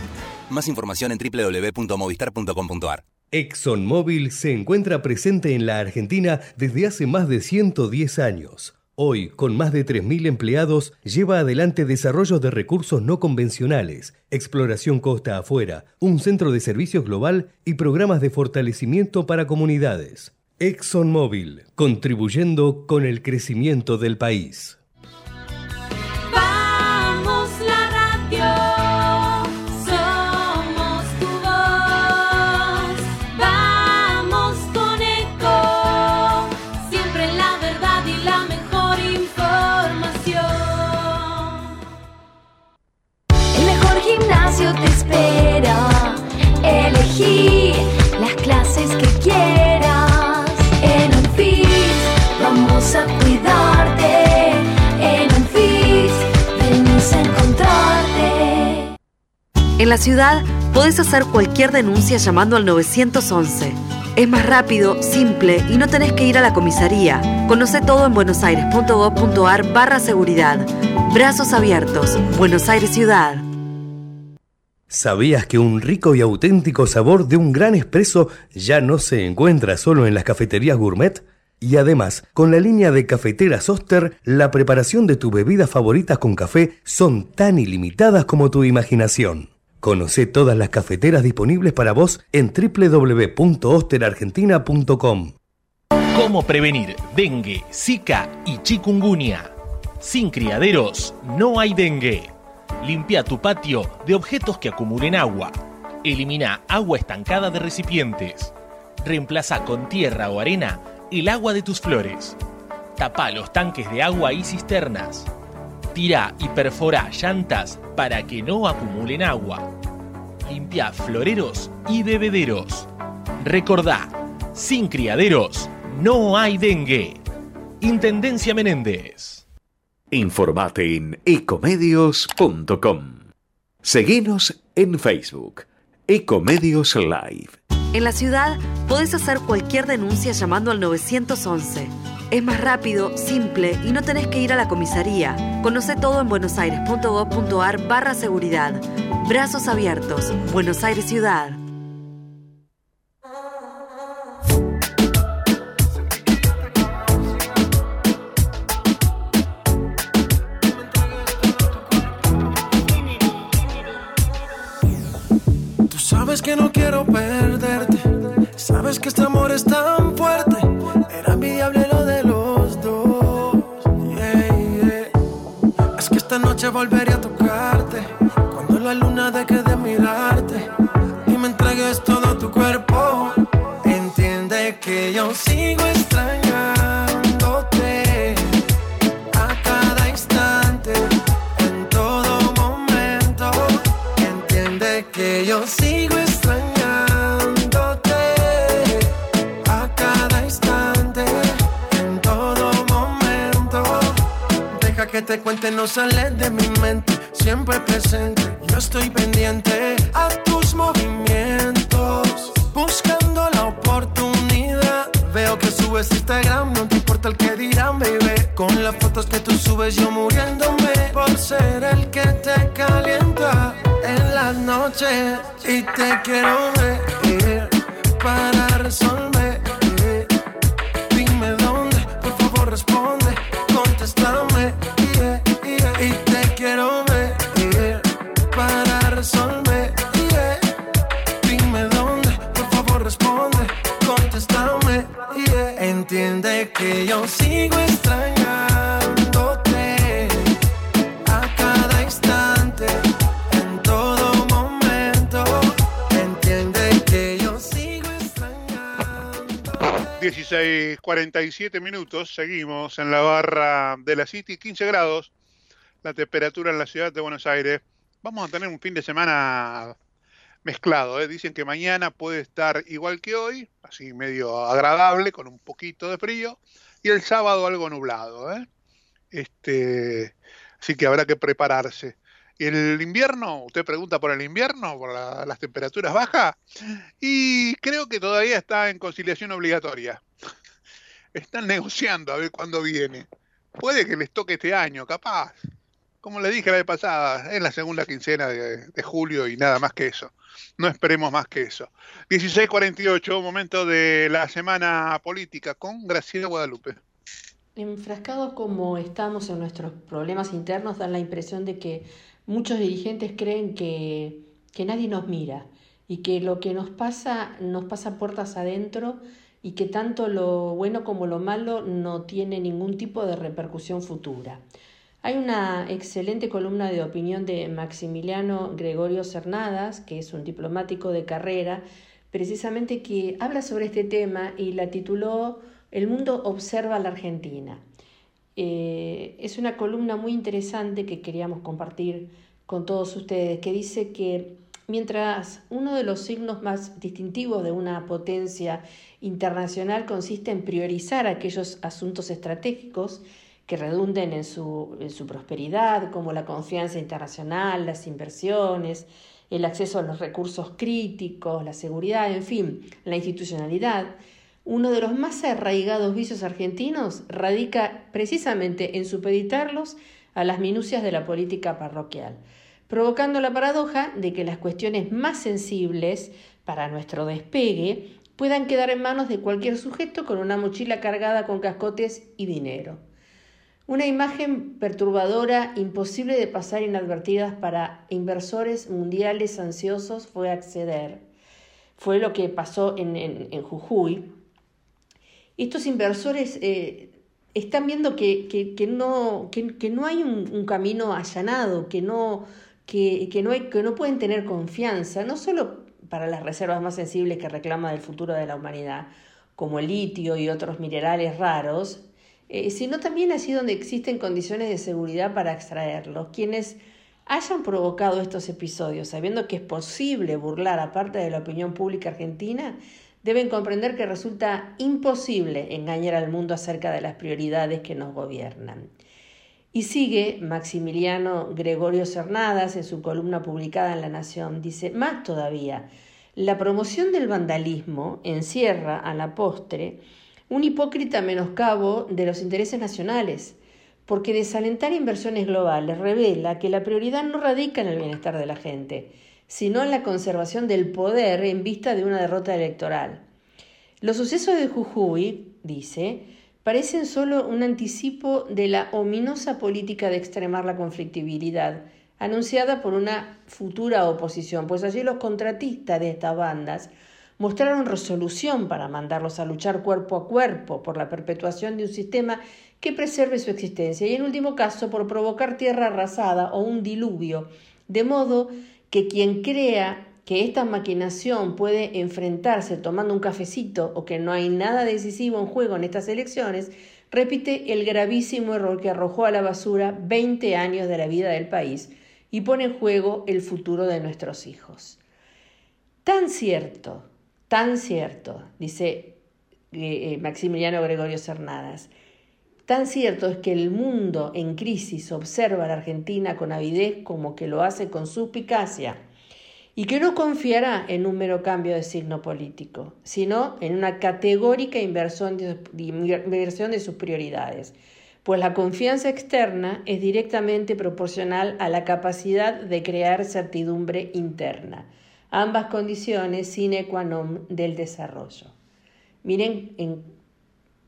Más información en www.movistar.com.ar. ExxonMobil se encuentra presente en la Argentina desde hace más de 110 años. Hoy, con más de 3.000 empleados, lleva adelante desarrollos de recursos no convencionales, exploración costa afuera, un centro de servicios global y programas de fortalecimiento para comunidades. ExxonMobil, contribuyendo con el crecimiento del país. Ciudad podés hacer cualquier denuncia llamando al 911. Es más rápido, simple y no tenés que ir a la comisaría. Conoce todo en buenosaires.gov.ar barra seguridad. Brazos abiertos. Buenos Aires Ciudad. ¿Sabías que un rico y auténtico sabor de un gran espresso ya no se encuentra solo en las cafeterías gourmet? Y además, con la línea de cafeteras Oster, la preparación de tus bebidas favoritas con café son tan ilimitadas como tu imaginación. Conoce todas las cafeteras disponibles para vos en www.osterargentina.com. ¿Cómo prevenir dengue, zika y chikungunya? Sin criaderos no hay dengue. Limpia tu patio de objetos que acumulen agua. Elimina agua estancada de recipientes. Reemplaza con tierra o arena el agua de tus flores. Tapa los tanques de agua y cisternas. Tira y perfora llantas para que no acumulen agua. Limpia floreros y bebederos. Recordá, sin criaderos no hay dengue. Intendencia Menéndez. Informate en ecomedios.com. Seguinos en Facebook, Ecomedios Live. En la ciudad podés hacer cualquier denuncia llamando al 911. Es más rápido, simple y no tenés que ir a la comisaría. Conoce todo en buenosaires.gov.ar barra seguridad. Brazos abiertos. Buenos Aires Ciudad. Tú sabes que no quiero perderte. Sale de mi mente, siempre presente. Yo estoy pendiente a tus movimientos, subes Instagram, no te importa el que dirán, baby. Con las fotos que tú subes, yo muriéndome por ser el que te calienta en las noches. Y te quiero ver para resolver. 16.47 minutos, seguimos en la barra de la City, 15 grados, la temperatura en la ciudad de Buenos Aires. Vamos a tener un fin de semana mezclado, ¿eh? dicen que mañana puede estar igual que hoy, así medio agradable, con un poquito de frío, y el sábado algo nublado. ¿eh? Este, así que habrá que prepararse. ¿Y el invierno? ¿Usted pregunta por el invierno? ¿Por la- las temperaturas bajas? Y creo que todavía está en conciliación obligatoria. Están negociando a ver cuándo viene. Puede que les toque este año, capaz. Como le dije la vez pasada, es la segunda quincena de, de julio y nada más que eso. No esperemos más que eso. 16.48, momento de la semana política con Graciela Guadalupe. Enfrascados como estamos en nuestros problemas internos, dan la impresión de que muchos dirigentes creen que, que nadie nos mira y que lo que nos pasa nos pasa puertas adentro y que tanto lo bueno como lo malo no tiene ningún tipo de repercusión futura. Hay una excelente columna de opinión de Maximiliano Gregorio Cernadas, que es un diplomático de carrera, precisamente que habla sobre este tema y la tituló El mundo observa a la Argentina. Eh, es una columna muy interesante que queríamos compartir con todos ustedes, que dice que mientras uno de los signos más distintivos de una potencia internacional consiste en priorizar aquellos asuntos estratégicos que redunden en su, en su prosperidad, como la confianza internacional, las inversiones, el acceso a los recursos críticos, la seguridad, en fin, la institucionalidad, uno de los más arraigados vicios argentinos radica precisamente en supeditarlos a las minucias de la política parroquial, provocando la paradoja de que las cuestiones más sensibles para nuestro despegue puedan quedar en manos de cualquier sujeto con una mochila cargada con cascotes y dinero. Una imagen perturbadora, imposible de pasar inadvertidas para inversores mundiales ansiosos fue acceder. Fue lo que pasó en, en, en Jujuy. Estos inversores eh, están viendo que, no, que, no hay un, camino allanado, que no, que, no que no pueden tener confianza, no solo para las reservas más sensibles que reclama del futuro de la humanidad, como el litio y otros minerales raros, eh, sino también así donde existen condiciones de seguridad para extraerlos. Quienes hayan provocado estos episodios, sabiendo que es posible burlar a parte de la opinión pública argentina, deben comprender que resulta imposible engañar al mundo acerca de las prioridades que nos gobiernan. Y sigue Maximiliano Gregorio Cernadas en su columna publicada en La Nación, dice, más todavía, la promoción del vandalismo encierra a la postre un hipócrita menoscabo de los intereses nacionales, porque desalentar inversiones globales revela que la prioridad no radica en el bienestar de la gente, sino en la conservación del poder en vista de una derrota electoral. Los sucesos de Jujuy, dice, parecen solo un anticipo de la ominosa política de extremar la conflictividad, anunciada por una futura oposición, pues allí los contratistas de estas bandas mostraron resolución para mandarlos a luchar cuerpo a cuerpo por la perpetuación de un sistema que preserve su existencia y en último caso por provocar tierra arrasada o un diluvio, de modo que quien crea que esta maquinación puede enfrentarse tomando un cafecito o que no hay nada decisivo en juego en estas elecciones, repite el gravísimo error que arrojó a la basura 20 años de la vida del país y pone en juego el futuro de nuestros hijos. Tan cierto, tan cierto, dice eh, Maximiliano Gregorio Cernadas, Tan cierto es que el mundo en crisis observa a la Argentina con avidez como que lo hace con suspicacia y que no confiará en un mero cambio de signo político, sino en una categórica inversión de, inversión de sus prioridades, pues la confianza externa es directamente proporcional a la capacidad de crear certidumbre interna, ambas condiciones sine qua non del desarrollo. Miren en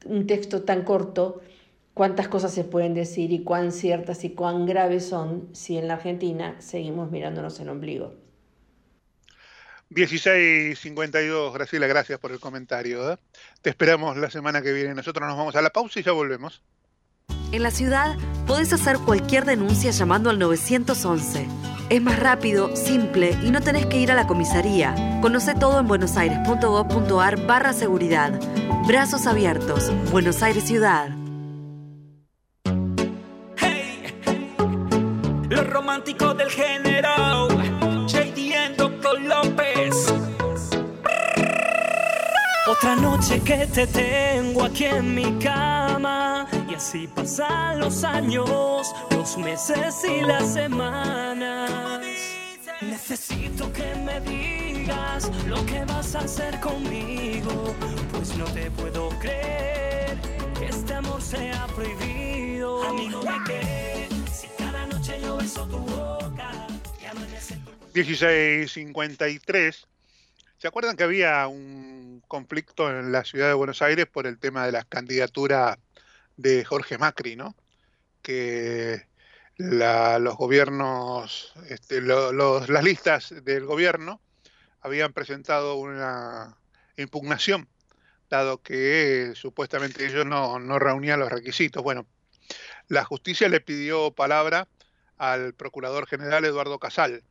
un texto tan corto cuántas cosas se pueden decir y cuán ciertas y cuán graves son si en la Argentina seguimos mirándonos el ombligo. 16.52, Graciela, gracias por el comentario. ¿eh? Te esperamos la semana que viene. Nosotros nos vamos a la pausa y ya volvemos. En la ciudad podés hacer cualquier denuncia llamando al 911. Es más rápido, simple y no tenés que ir a la comisaría. Conoce todo en buenosaires.gov.ar barra seguridad. Brazos abiertos. Buenos Aires Ciudad. Lo romántico del género. JD and Dr. López. Otra noche que te tengo aquí en mi cama. Y así pasan los años, los meses y las semanas. Necesito que me digas lo que vas a hacer conmigo. Pues no te puedo creer que este amor sea prohibido. Amigo si cada noche yo beso tu boca. y amanece tu 16.53. ¿Se acuerdan que había un conflicto en la ciudad de Buenos Aires por el tema de las candidaturas de Jorge Macri, ¿no? Que los gobiernos, este, las listas del gobierno habían presentado una impugnación, dado que eh, supuestamente ellos no, no reunían los requisitos. Bueno, la justicia le pidió palabra al procurador general Eduardo Casal.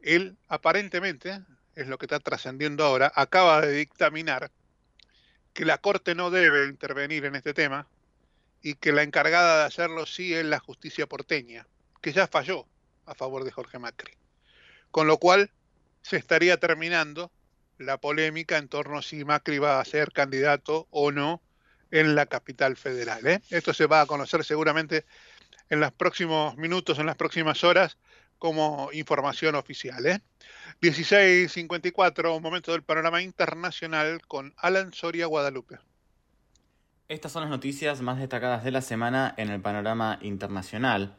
Él aparentemente, es lo que está trascendiendo ahora, acaba de dictaminar que la Corte no debe intervenir en este tema y que la encargada de hacerlo sí es la justicia porteña, que ya falló a favor de Jorge Macri. Con lo cual se estaría terminando la polémica en torno a si Macri va a ser candidato o no en la capital federal. ¿eh? Esto se va a conocer seguramente en los próximos minutos, en las próximas horas, como información oficial. ¿eh? 16.54, momento del panorama internacional con Alan Soria Guadalupe. Estas son las noticias más destacadas de la semana en el panorama internacional.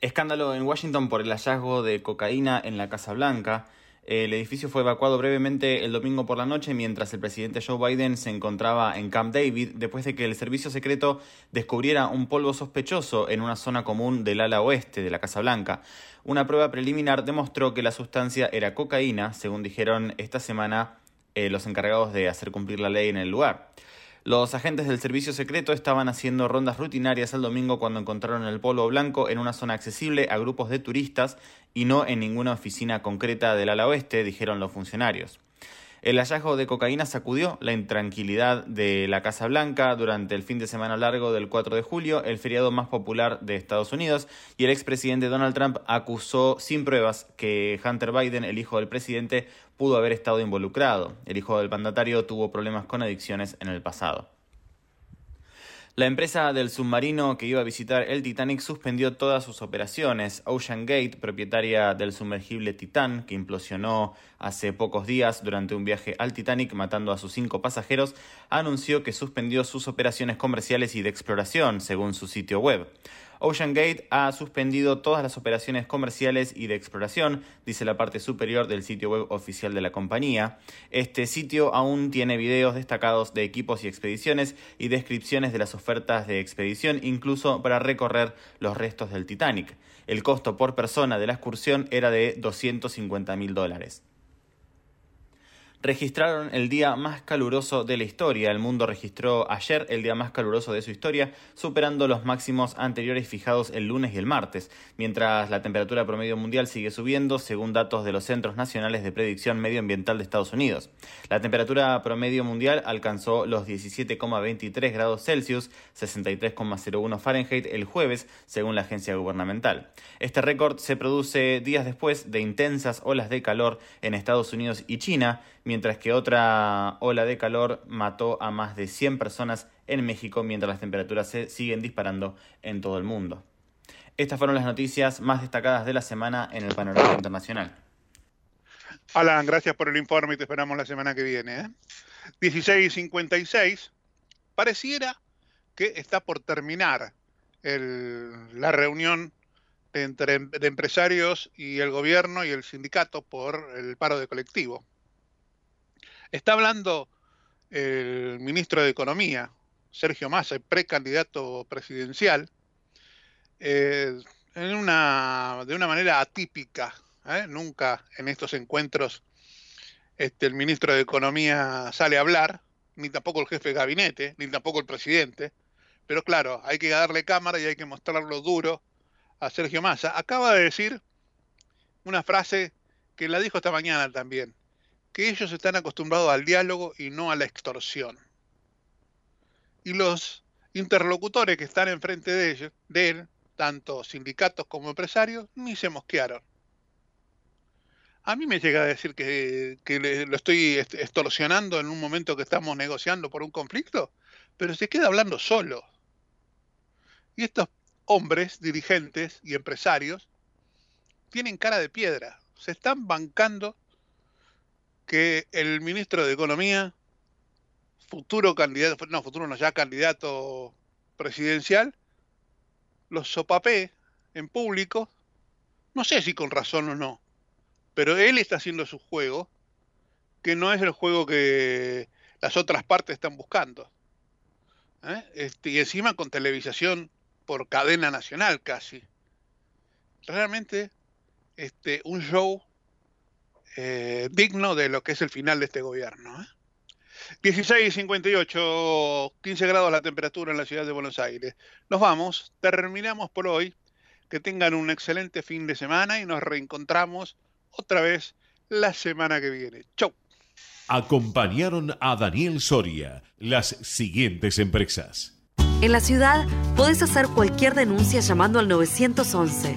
Escándalo en Washington por el hallazgo de cocaína en la Casa Blanca. El edificio fue evacuado brevemente el domingo por la noche mientras el presidente Joe Biden se encontraba en Camp David después de que el servicio secreto descubriera un polvo sospechoso en una zona común del ala oeste de la Casa Blanca. Una prueba preliminar demostró que la sustancia era cocaína, según dijeron esta semana eh, los encargados de hacer cumplir la ley en el lugar. Los agentes del servicio secreto estaban haciendo rondas rutinarias el domingo cuando encontraron el polvo blanco en una zona accesible a grupos de turistas y no en ninguna oficina concreta del ala oeste, dijeron los funcionarios. El hallazgo de cocaína sacudió la intranquilidad de la Casa Blanca durante el fin de semana largo del 4 de julio, el feriado más popular de Estados Unidos, y el expresidente Donald Trump acusó sin pruebas que Hunter Biden, el hijo del presidente, pudo haber estado involucrado. El hijo del mandatario tuvo problemas con adicciones en el pasado. La empresa del submarino que iba a visitar el Titanic suspendió todas sus operaciones. Ocean Gate, propietaria del sumergible Titan, que implosionó hace pocos días durante un viaje al Titanic matando a sus cinco pasajeros, anunció que suspendió sus operaciones comerciales y de exploración, según su sitio web. Ocean Gate ha suspendido todas las operaciones comerciales y de exploración, dice la parte superior del sitio web oficial de la compañía. Este sitio aún tiene videos destacados de equipos y expediciones y descripciones de las ofertas de expedición, incluso para recorrer los restos del Titanic. El costo por persona de la excursión era de 250 mil dólares registraron el día más caluroso de la historia. El mundo registró ayer el día más caluroso de su historia, superando los máximos anteriores fijados el lunes y el martes, mientras la temperatura promedio mundial sigue subiendo, según datos de los Centros Nacionales de Predicción Medioambiental de Estados Unidos. La temperatura promedio mundial alcanzó los 17,23 grados Celsius, 63,01 Fahrenheit el jueves, según la agencia gubernamental. Este récord se produce días después de intensas olas de calor en Estados Unidos y China, mientras que otra ola de calor mató a más de 100 personas en México mientras las temperaturas se siguen disparando en todo el mundo. Estas fueron las noticias más destacadas de la semana en el panorama internacional. Alan, gracias por el informe y te esperamos la semana que viene. ¿eh? 16.56. Pareciera que está por terminar la reunión entre em- empresarios y el gobierno y el sindicato por el paro de colectivo. Está hablando el ministro de Economía, Sergio Massa, precandidato presidencial, eh, en una, de una manera atípica. ¿eh? Nunca en estos encuentros este, el ministro de Economía sale a hablar, ni tampoco el jefe de gabinete, ni tampoco el presidente. Pero claro, hay que darle cámara y hay que mostrarlo duro a Sergio Massa. Acaba de decir una frase que la dijo esta mañana también, que ellos están acostumbrados al diálogo y no a la extorsión. Y los interlocutores que están enfrente de, ellos, él, tanto sindicatos como empresarios, ni se mosquearon. A mí me llega a decir que, lo estoy est- extorsionando en un momento que estamos negociando por un conflicto, pero se queda hablando solo. Y estos hombres, dirigentes y empresarios, tienen cara de piedra. Se están bancando que el ministro de Economía, futuro candidato, no, futuro no, ya candidato presidencial, los sopapee en público, no sé si con razón o no, pero él está haciendo su juego, que no es el juego que las otras partes están buscando. ¿eh? Este, y encima con televisación por cadena nacional casi. Realmente este, un show eh, digno de lo que es el final de este gobierno. ¿eh? 16 58, 15 grados la temperatura en la ciudad de Buenos Aires. Nos vamos, terminamos por hoy. Que tengan un excelente fin de semana y nos reencontramos otra vez la semana que viene. Chau. Acompañaron a Daniel Soria las siguientes empresas. En la ciudad podés hacer cualquier denuncia llamando al 911.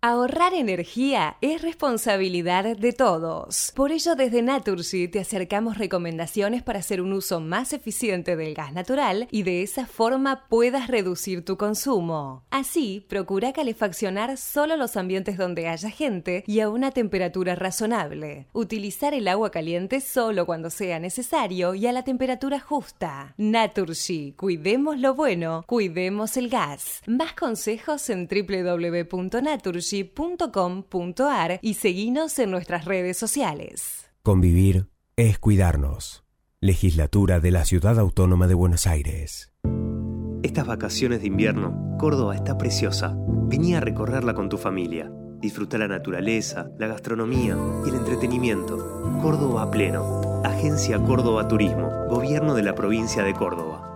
Ahorrar energía es responsabilidad de todos. Por ello, desde Naturgy te acercamos recomendaciones para hacer un uso más eficiente del gas natural y de esa forma puedas reducir tu consumo. Así, procura calefaccionar solo los ambientes donde haya gente y a una temperatura razonable. Utilizar el agua caliente solo cuando sea necesario y a la temperatura justa. Naturgy, cuidemos lo bueno, cuidemos el gas. Más consejos en www.naturgy.com.ar y seguinos en nuestras redes sociales. Convivir es cuidarnos. Legislatura de la Ciudad Autónoma de Buenos Aires. Estas vacaciones de invierno, Córdoba está preciosa. Vení a recorrerla con tu familia. Disfruta la naturaleza, la gastronomía y el entretenimiento. Córdoba pleno. Agencia Córdoba Turismo. Gobierno de la provincia de Córdoba.